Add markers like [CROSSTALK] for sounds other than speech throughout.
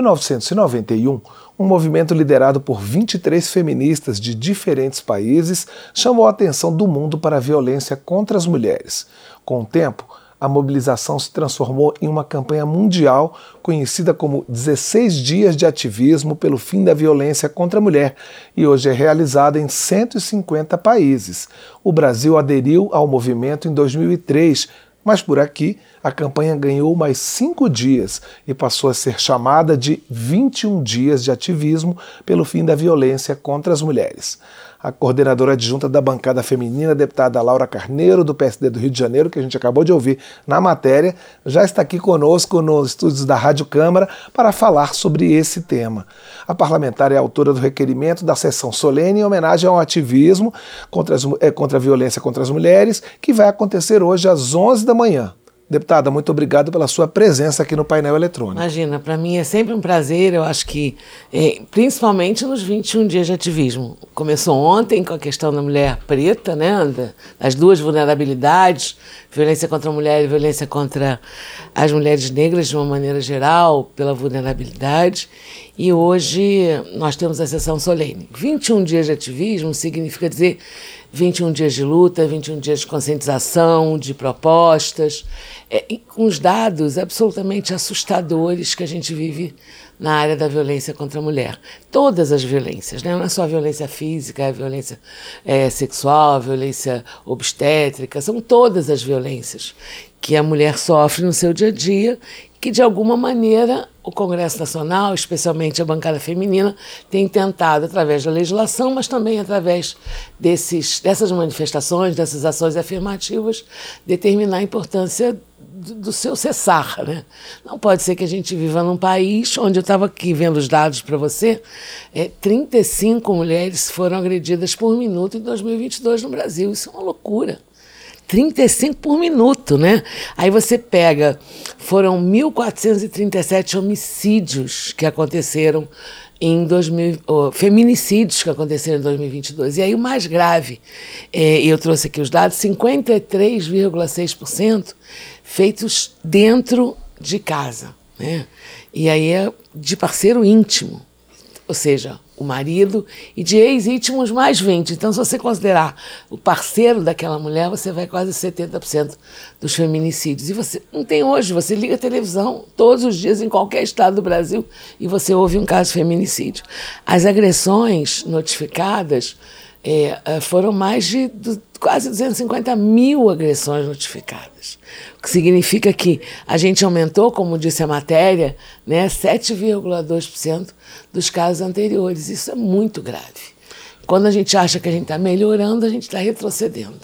1991, um movimento liderado por 23 feministas de diferentes países chamou a atenção do mundo para a violência contra as mulheres. Com o tempo, a mobilização se transformou em uma campanha mundial conhecida como 16 Dias de Ativismo pelo Fim da Violência contra a Mulher e hoje é realizada em 150 países. O Brasil aderiu ao movimento em 2003, mas por aqui a campanha ganhou mais cinco dias e passou a ser chamada de 21 Dias de Ativismo pelo Fim da Violência contra as Mulheres a coordenadora adjunta da bancada feminina, deputada Laura Carneiro, do PSD do Rio de Janeiro, que a gente acabou de ouvir na matéria, já está aqui conosco nos estúdios da Rádio Câmara para falar sobre esse tema. A parlamentar é autora do requerimento da sessão solene em homenagem ao ativismo contra, as, é, contra a violência contra as mulheres, que vai acontecer hoje às 11 da manhã. Deputada, muito obrigado pela sua presença aqui no painel eletrônico. Imagina, para mim é sempre um prazer, eu acho que, é, principalmente nos 21 dias de ativismo. Começou ontem com a questão da mulher preta, né, das duas vulnerabilidades, violência contra a mulher e violência contra as mulheres negras de uma maneira geral, pela vulnerabilidade. E hoje nós temos a sessão solene. 21 dias de ativismo significa dizer 21 dias de luta, 21 dias de conscientização, de propostas, é, com os dados absolutamente assustadores que a gente vive na área da violência contra a mulher. Todas as violências, né? não é só a violência física, é a violência é, sexual, a violência obstétrica, são todas as violências que a mulher sofre no seu dia a dia, que de alguma maneira o Congresso Nacional, especialmente a bancada feminina, tem tentado, através da legislação, mas também através desses, dessas manifestações, dessas ações afirmativas, determinar a importância do, seu cessar. Né? Não pode ser que a gente viva num país onde eu estava aqui vendo os dados para você, é, 35 mulheres foram agredidas por minuto em 2022 no Brasil. Isso é uma loucura. 35 por minuto, né? Aí você pega, foram 1.437 homicídios que aconteceram em 2000, oh, feminicídios que aconteceram em 2022. E aí o mais grave, é, eu trouxe aqui os dados, 53,6% feitos dentro de casa, né? E aí é de parceiro íntimo, ou seja, o marido, e de ex-íntimos mais 20. Então, se você considerar o parceiro daquela mulher, você vai quase 70% dos feminicídios. E você não tem hoje, você liga a televisão todos os dias em qualquer estado do Brasil e você ouve um caso de feminicídio. As agressões notificadas é, é foram mais de quase 250 mil agressões notificadas. O que significa que a gente aumentou, como disse a matéria, né, 7,2% dos casos anteriores. Isso é muito grave. Quando a gente acha que a gente está melhorando, a gente está retrocedendo.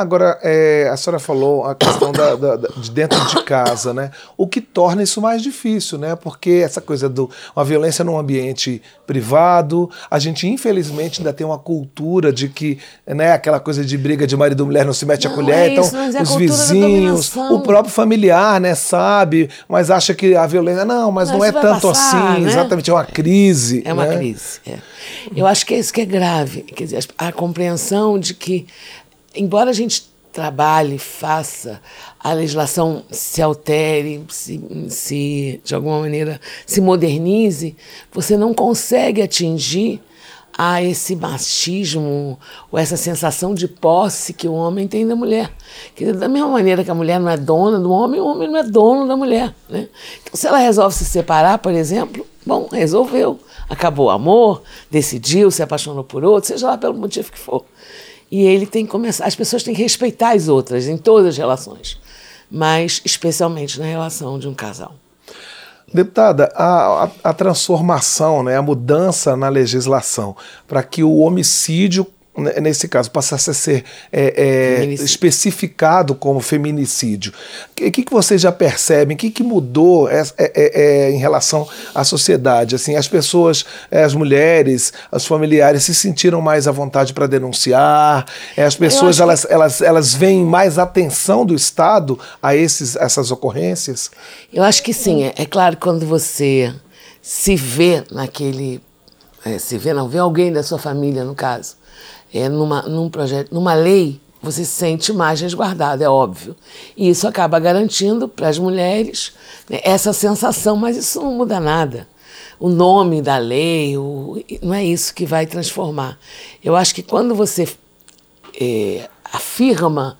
Agora, é, a senhora falou a questão da, da, de dentro de casa, né? O que torna isso mais difícil, né? Porque essa coisa do uma violência num ambiente privado, a gente infelizmente ainda tem uma cultura de que, né, aquela coisa de briga de marido e mulher não se mete não, a colher, é então é os vizinhos, o próprio familiar, né, sabe, mas acha que a violência não, mas não, não é tanto passar, assim, né? exatamente, é uma crise. É uma né? crise. É. Eu acho que é isso que é grave, quer dizer, a compreensão de que embora a gente trabalhe, faça, a legislação se altere, se, se de alguma maneira se modernize, você não consegue atingir a esse machismo ou essa sensação de posse que o homem tem da mulher. Que, da mesma maneira que a mulher não é dona do homem, o homem não é dono da mulher. Né? Então, se ela resolve se separar, por exemplo, bom, resolveu. Acabou o amor, decidiu, se apaixonou por outro, seja lá pelo motivo que for. E ele tem que começar. As pessoas têm que respeitar as outras em todas as relações, mas especialmente na relação de um casal. Deputada, a, a, a transformação, né, a mudança na legislação para que o homicídio nesse caso, passasse a ser é, é, especificado como feminicídio. O que, que, vocês já percebem? O que, que mudou é, é, é, é, em relação à sociedade? Assim, as pessoas, as mulheres, os familiares se sentiram mais à vontade para denunciar? as pessoas elas, que... elas, elas veem mais atenção do Estado a esses, essas ocorrências? Eu acho que sim. É, claro, quando você se vê naquele. se vê, não vê alguém da sua família, no caso é, numa, num projeto, numa lei, você se sente mais resguardado, é óbvio. E isso acaba garantindo para as mulheres né, essa sensação, mas isso não muda nada. o nome da lei, o, não é isso que vai transformar. Eu acho que quando você é, afirma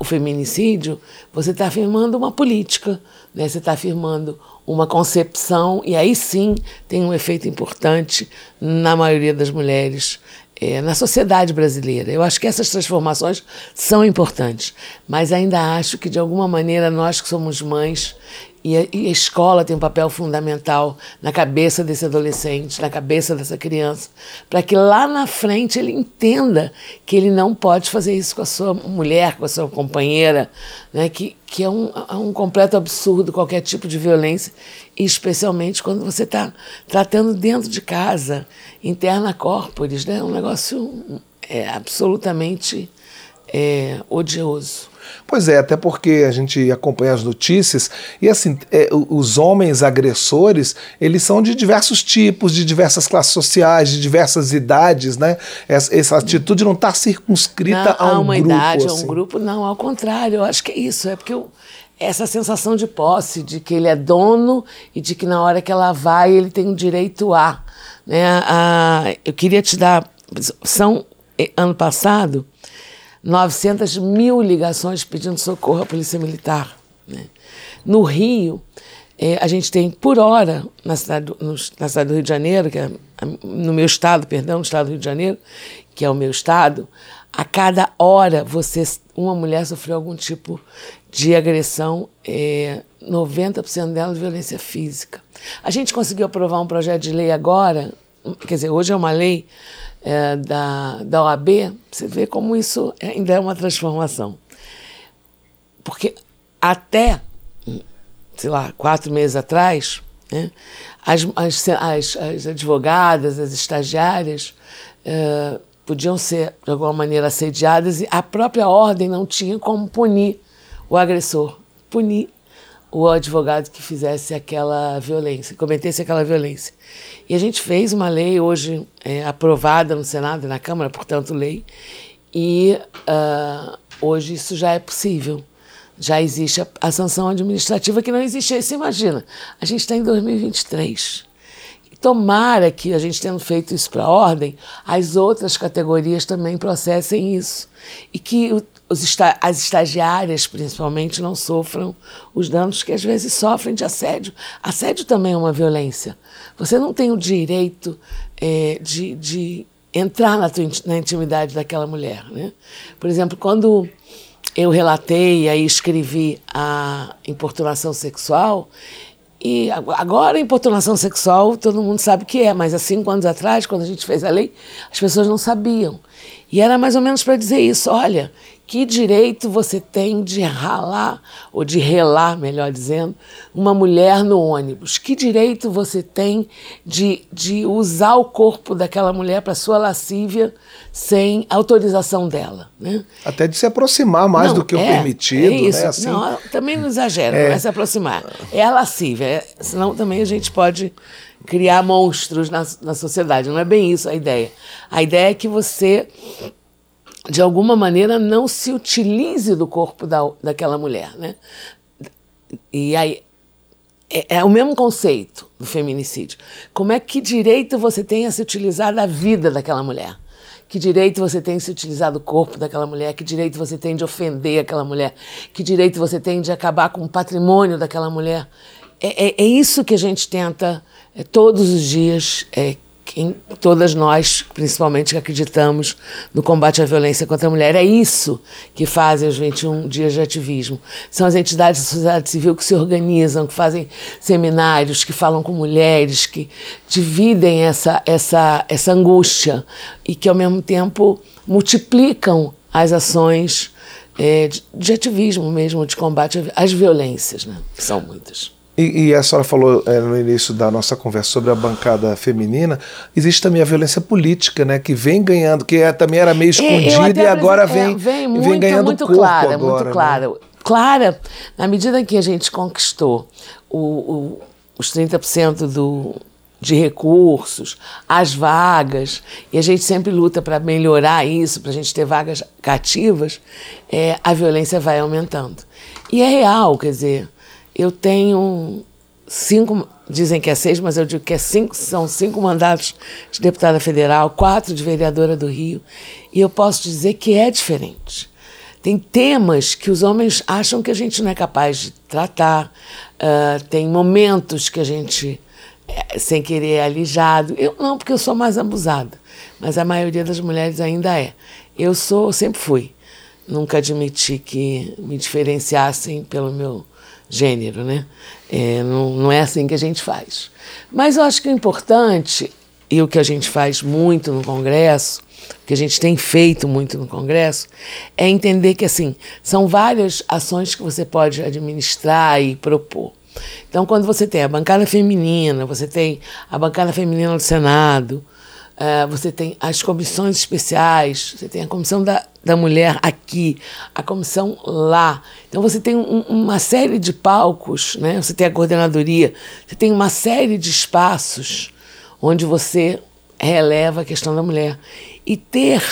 o feminicídio, você está afirmando uma política, né? você está afirmando uma concepção, e aí sim tem um efeito importante na maioria das mulheres é, na sociedade brasileira. Eu acho que essas transformações são importantes, mas ainda acho que, de alguma maneira, nós que somos mães e a, e a, escola tem um papel fundamental na cabeça desse adolescente, na cabeça dessa criança, para que lá na frente ele entenda que ele não pode fazer isso com a sua mulher, com a sua companheira, né? que, que é um, é um completo absurdo qualquer tipo de violência, especialmente quando você está tratando dentro de casa, interna corporis, né? um negócio é, absolutamente é, odioso. Pois é, até porque a gente acompanha as notícias e assim, é, os homens agressores, eles são de diversos tipos, de diversas classes sociais, de diversas idades, né? Essa, essa atitude não está circunscrita não, a um uma grupo. idade, assim. a um grupo, não, ao contrário, eu acho que é isso, é porque eu, essa sensação de posse, de que ele é dono e de que na hora que ela vai ele tem o direito a. Né? a eu queria te dar. São, eh, ano passado, 900 mil ligações pedindo socorro à Polícia Militar. Né? No Rio, é, a gente tem por hora, na cidade, do, no, na cidade do Rio de Janeiro, que é, no meu estado, perdão, no estado do Rio de Janeiro, que é o meu estado, a cada hora você, uma mulher sofreu algum tipo de agressão, é, 90% dela de violência física. A gente conseguiu aprovar um projeto de lei agora, quer dizer, hoje é uma lei é, da, da OAB, você vê como isso ainda é uma transformação. Porque até, sei lá, quatro meses atrás, né, as, as, as, as, advogadas, as estagiárias, é, podiam ser, de alguma maneira, assediadas e a própria ordem não tinha como punir o agressor, punir o advogado que fizesse aquela violência, cometesse aquela violência. E a gente fez uma lei hoje é, aprovada no Senado e na Câmara, portanto, lei, e uh, hoje isso já é possível. Já existe a, a sanção administrativa que não existia. Você imagina, a gente está em 2023. Tomara que a gente tendo feito isso para a ordem, as outras categorias também processem isso. E que os esta as estagiárias, principalmente, não sofram os danos que às vezes sofrem de assédio. Assédio também é uma violência. Você não tem o direito é, de, de entrar na, tua, na intimidade daquela mulher. Né? Por exemplo, quando eu relatei e escrevi a importunação sexual, e agora, importunação sexual, todo mundo sabe o que é, mas há cinco anos atrás, quando a gente fez a lei, as pessoas não sabiam. E era mais ou menos para dizer isso: olha, que direito você tem de ralar, ou de relar, melhor dizendo, uma mulher no ônibus? Que direito você tem de, de usar o corpo daquela mulher para sua lascívia sem autorização dela? Né? Até de se aproximar mais não, do que é, o permitido. É isso. Né? Assim, não, também não exagera, é. não é se aproximar. É a lascívia, é, senão também a gente pode criar monstros na, na sociedade. Não é bem isso a ideia. A ideia é que você de alguma maneira, não se utilize do corpo da, daquela mulher. Né? E aí, é, é, o mesmo conceito do feminicídio. Como é que direito você tem a se utilizar da vida daquela mulher? Que direito você tem de se utilizar do corpo daquela mulher? Que direito você tem de ofender aquela mulher? Que direito você tem de acabar com o patrimônio daquela mulher? É, é, é isso que a gente tenta é, todos os dias quem, todas nós, principalmente, que acreditamos no combate à violência contra a mulher. É isso que fazem os 21 dias de ativismo. São as entidades da sociedade civil que se organizam, que fazem seminários, que falam com mulheres, que dividem essa, essa, essa angústia e que, ao mesmo tempo, multiplicam as ações é, de, de ativismo mesmo, de combate às violências, né? que são muitas. E, e, a senhora falou é, no início da nossa conversa sobre a bancada feminina, existe também a violência política, né, que vem ganhando, que é, também era meio é, escondida e agora vem, é, vem, muito, vem ganhando muito corpo clara, agora. Muito clara, né? clara, na medida que a gente conquistou o, o, os 30% do, de recursos, as vagas, e a gente sempre luta para melhorar isso, para a gente ter vagas cativas, é, a violência vai aumentando. E é real, quer dizer, eu tenho cinco, dizem que é seis, mas eu digo que é cinco, são cinco mandatos de deputada federal, quatro de vereadora do Rio, e eu posso dizer que é diferente. Tem temas que os homens acham que a gente não é capaz de tratar, uh, tem momentos que a gente, é, sem querer, é alijado. Eu não, porque eu sou mais abusada, mas a maioria das mulheres ainda é. Eu sou, sempre fui. Nunca admiti que me diferenciassem pelo meu gênero, né? É, não, não é assim que a gente faz. Mas eu acho que o importante, e o que a gente faz muito no Congresso, que a gente tem feito muito no Congresso, é entender que assim são várias ações que você pode administrar e propor. Então, quando você tem a bancada feminina, você tem a bancada feminina do Senado, uh, você tem as comissões especiais, você tem a comissão da, da mulher aqui, a comissão lá. Então, você tem um, uma série de palcos, né? você tem a coordenadoria, você tem uma série de espaços onde você releva a questão da mulher. E ter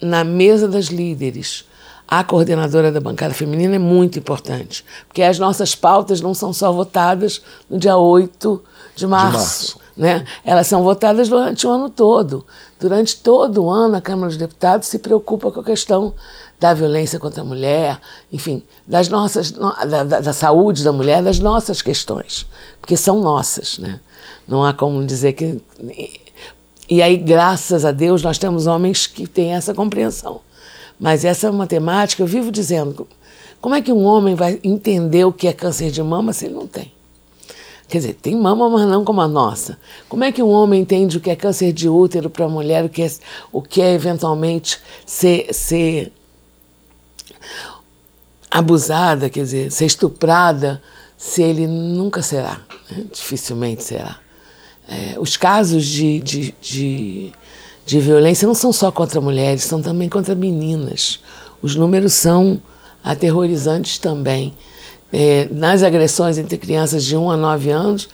na mesa das líderes a coordenadora da bancada feminina é muito importante, porque as nossas pautas não são só votadas no dia 8 de março. De março. Né? Elas são votadas durante o ano todo. Durante todo o ano, a Câmara dos Deputados se preocupa com a questão da violência contra a mulher, enfim, das nossas, da, da, da saúde da mulher, das nossas questões, porque são nossas. Né? Não há como dizer que e aí, graças a Deus, nós temos homens que têm essa compreensão. Mas essa é uma temática, eu vivo dizendo, como é que um homem vai entender o que é câncer de mama se ele não tem? Quer dizer, tem mama, mas não como a nossa. Como é que um homem entende o que é câncer de útero para a mulher, o que é, o que é eventualmente ser, ser abusada, quer dizer, ser estuprada, se ele nunca será? Né? Dificilmente será. É, os casos de, de, de, de, violência não são só contra mulheres, são também contra meninas. Os números são aterrorizantes também. É, nas agressões entre crianças de 1 a 9 anos,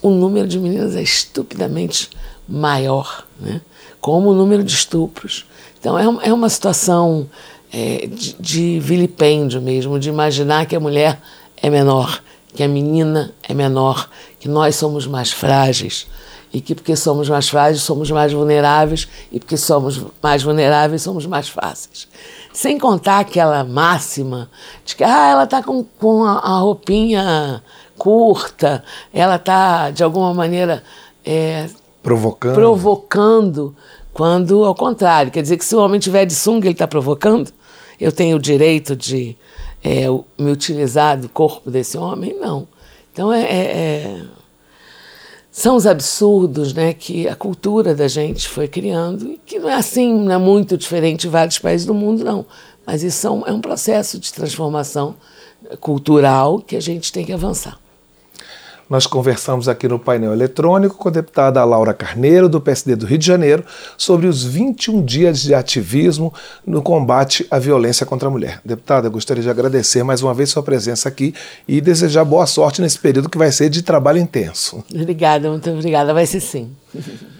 o número de meninas é estupidamente maior, né? como o número de estupros. Então é, é uma situação é, de, de vilipêndio mesmo, de imaginar que a mulher é menor que a menina é menor, que nós somos mais frágeis e que porque somos mais frágeis somos mais vulneráveis e porque somos mais vulneráveis somos mais fáceis. Sem contar aquela máxima de que ah, ela está com, com a, a, roupinha curta, ela está de alguma maneira é, provocando. provocando, quando ao contrário, quer dizer que se o homem tiver de sunga ele está provocando. Eu tenho o direito de é, me utilizar do corpo desse homem? Não. Então, é, é, é, são os absurdos né, que a cultura da gente foi criando, e que não é assim, não é muito diferente em vários países do mundo, não. Mas isso é um, é um processo de transformação cultural que a gente tem que avançar. Nós conversamos aqui no painel eletrônico com a deputada Laura Carneiro, do PSD do Rio de Janeiro, sobre os 21 dias de ativismo no combate à violência contra a mulher. Deputada, gostaria de agradecer mais uma vez sua presença aqui e desejar boa sorte nesse período que vai ser de trabalho intenso. Obrigada, muito obrigada. Vai ser sim. [LAUGHS]